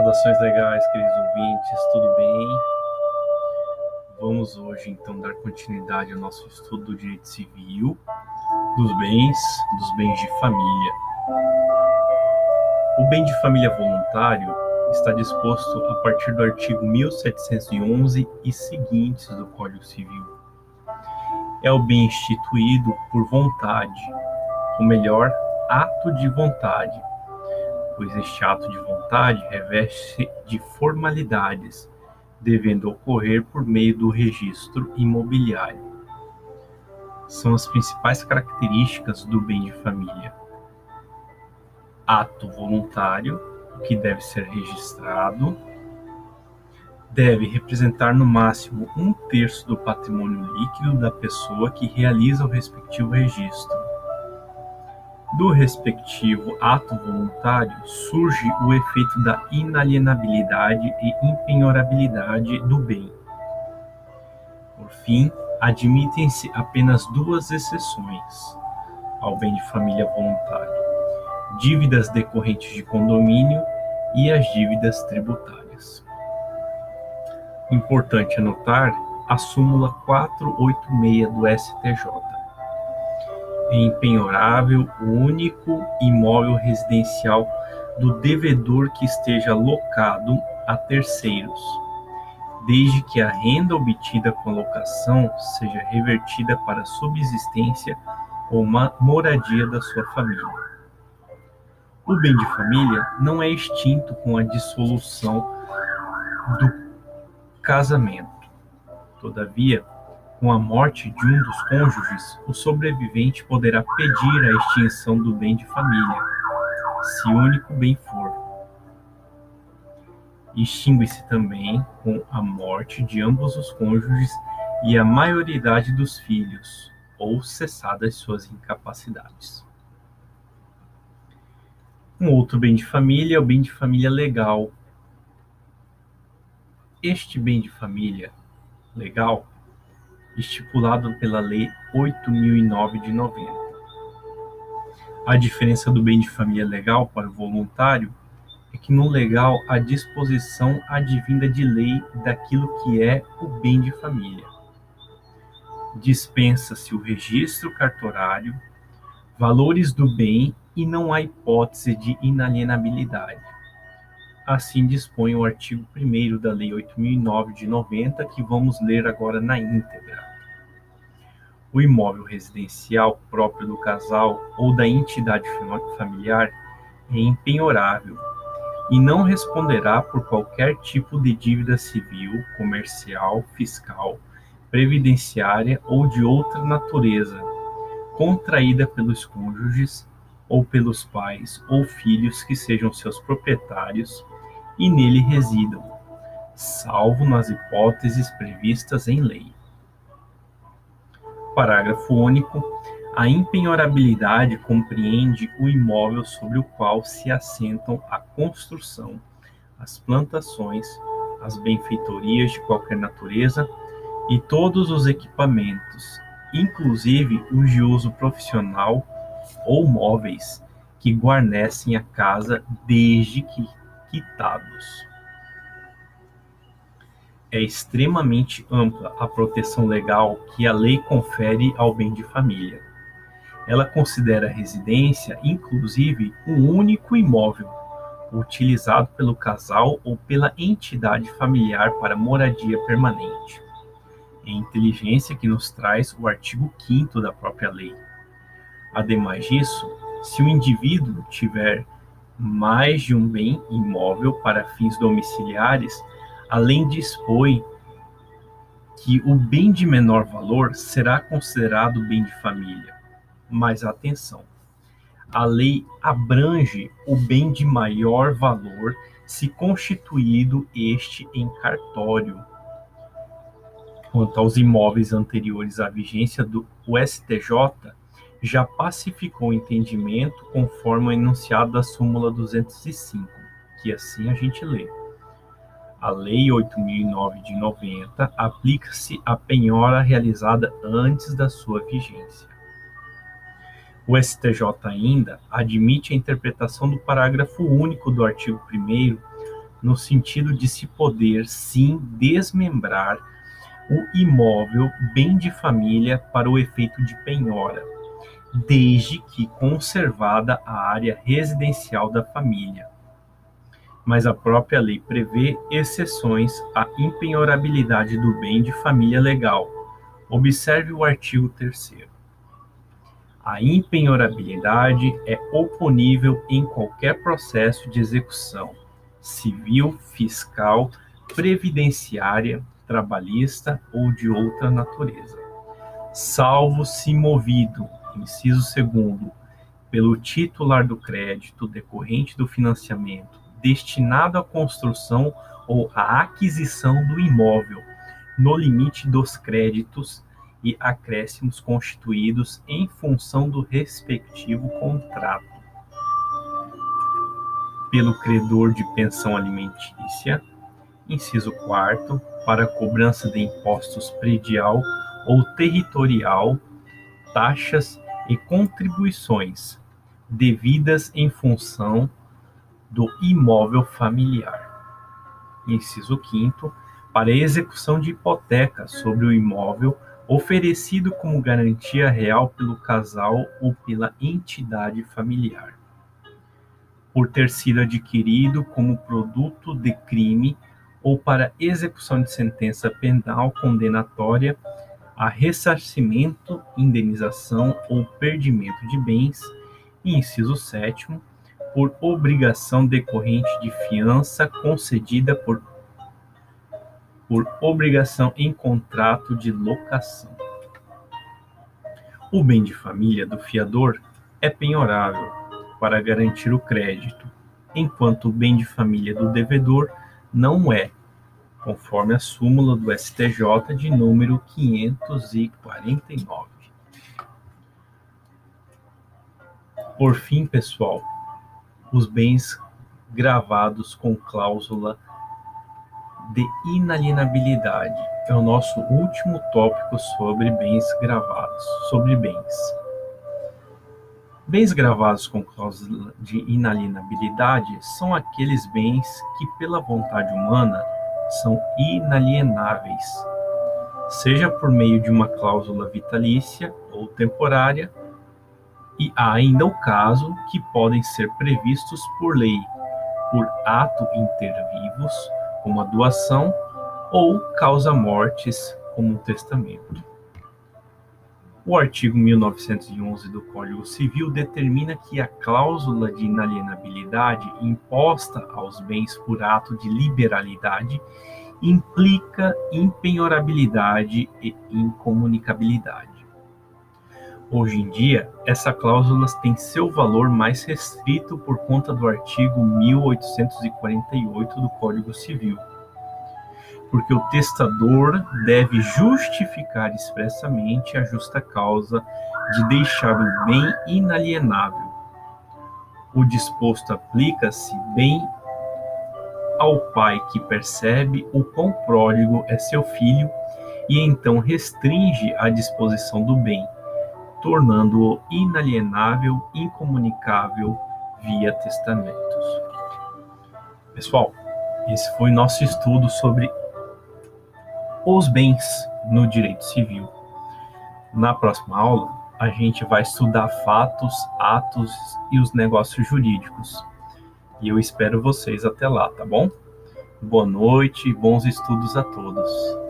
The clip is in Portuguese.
Saudações legais, queridos ouvintes, tudo bem? Vamos hoje então dar continuidade ao nosso estudo do direito civil, dos bens, dos bens de família. O bem de família voluntário está disposto a partir do artigo 1711 e seguintes do Código Civil. É o bem instituído por vontade, ou melhor, ato de vontade, pois este ato de vontade reveste de formalidades, devendo ocorrer por meio do registro imobiliário. São as principais características do bem de família. Ato voluntário, que deve ser registrado, deve representar no máximo um terço do patrimônio líquido da pessoa que realiza o respectivo registro do respectivo ato voluntário surge o efeito da inalienabilidade e impenhorabilidade do bem. Por fim, admitem-se apenas duas exceções ao bem de família voluntário: dívidas decorrentes de condomínio e as dívidas tributárias. Importante anotar a súmula 486 do STJ empenhorável o único imóvel residencial do devedor que esteja locado a terceiros, desde que a renda obtida com a locação seja revertida para a subsistência ou moradia da sua família. O bem de família não é extinto com a dissolução do casamento. Todavia, com a morte de um dos cônjuges, o sobrevivente poderá pedir a extinção do bem de família, se único bem for. Extingue-se também com a morte de ambos os cônjuges e a maioridade dos filhos, ou cessadas suas incapacidades. Um outro bem de família é o bem de família legal. Este bem de família legal estipulado pela Lei 8009 de 90. A diferença do bem de família legal para o voluntário é que no legal a disposição advinda de lei daquilo que é o bem de família. Dispensa-se o registro cartorário, valores do bem e não há hipótese de inalienabilidade. Assim dispõe o artigo 1 da Lei 8009 de 90, que vamos ler agora na íntegra. O imóvel residencial próprio do casal ou da entidade familiar é empenhorável e não responderá por qualquer tipo de dívida civil, comercial, fiscal, previdenciária ou de outra natureza, contraída pelos cônjuges ou pelos pais ou filhos que sejam seus proprietários e nele residam, salvo nas hipóteses previstas em lei. Parágrafo único. A impenhorabilidade compreende o imóvel sobre o qual se assentam a construção, as plantações, as benfeitorias de qualquer natureza e todos os equipamentos, inclusive os de uso profissional ou móveis, que guarnecem a casa desde que quitados é extremamente ampla a proteção legal que a lei confere ao bem de família. Ela considera a residência, inclusive, um único imóvel, utilizado pelo casal ou pela entidade familiar para moradia permanente. É inteligência que nos traz o artigo 5 da própria lei. Ademais disso, se o indivíduo tiver mais de um bem imóvel para fins domiciliares, além dispõe que o bem de menor valor será considerado bem de família. Mas atenção, a lei abrange o bem de maior valor se constituído este em cartório. Quanto aos imóveis anteriores à vigência do STJ, já pacificou o entendimento conforme o enunciado da súmula 205, que assim a gente lê. A Lei 8.009 de 90 aplica-se à penhora realizada antes da sua vigência. O STJ ainda admite a interpretação do parágrafo único do artigo 1 no sentido de se poder sim desmembrar o imóvel bem de família para o efeito de penhora, desde que conservada a área residencial da família. Mas a própria lei prevê exceções à impenhorabilidade do bem de família legal. Observe o artigo 3 A impenhorabilidade é oponível em qualquer processo de execução civil, fiscal, previdenciária, trabalhista ou de outra natureza, salvo se movido, inciso segundo, pelo titular do crédito decorrente do financiamento destinado à construção ou à aquisição do imóvel, no limite dos créditos e acréscimos constituídos em função do respectivo contrato. Pelo credor de pensão alimentícia, inciso 4 para cobrança de impostos predial ou territorial, taxas e contribuições devidas em função do imóvel familiar. Inciso 5 para execução de hipoteca sobre o imóvel oferecido como garantia real pelo casal ou pela entidade familiar. Por ter sido adquirido como produto de crime ou para execução de sentença penal condenatória a ressarcimento, indenização ou perdimento de bens, e inciso 7 por obrigação decorrente de fiança concedida por, por obrigação em contrato de locação. O bem de família do fiador é penhorável para garantir o crédito, enquanto o bem de família do devedor não é, conforme a súmula do STJ de número 549. Por fim, pessoal, os bens gravados com cláusula de inalienabilidade. É o nosso último tópico sobre bens gravados, sobre bens. Bens gravados com cláusula de inalienabilidade são aqueles bens que, pela vontade humana, são inalienáveis, seja por meio de uma cláusula vitalícia ou temporária, e há ainda o caso que podem ser previstos por lei, por ato inter vivos, como a doação, ou causa-mortes, como o testamento. O artigo 1911 do Código Civil determina que a cláusula de inalienabilidade imposta aos bens por ato de liberalidade implica impenhorabilidade e incomunicabilidade. Hoje em dia, essa cláusula tem seu valor mais restrito por conta do artigo 1848 do Código Civil, porque o testador deve justificar expressamente a justa causa de deixar o bem inalienável. O disposto aplica-se bem ao pai que percebe o quão pródigo é seu filho e então restringe a disposição do bem tornando-o inalienável, incomunicável via testamentos. Pessoal, esse foi nosso estudo sobre os bens no direito civil. Na próxima aula, a gente vai estudar fatos, atos e os negócios jurídicos. E eu espero vocês até lá, tá bom? Boa noite bons estudos a todos.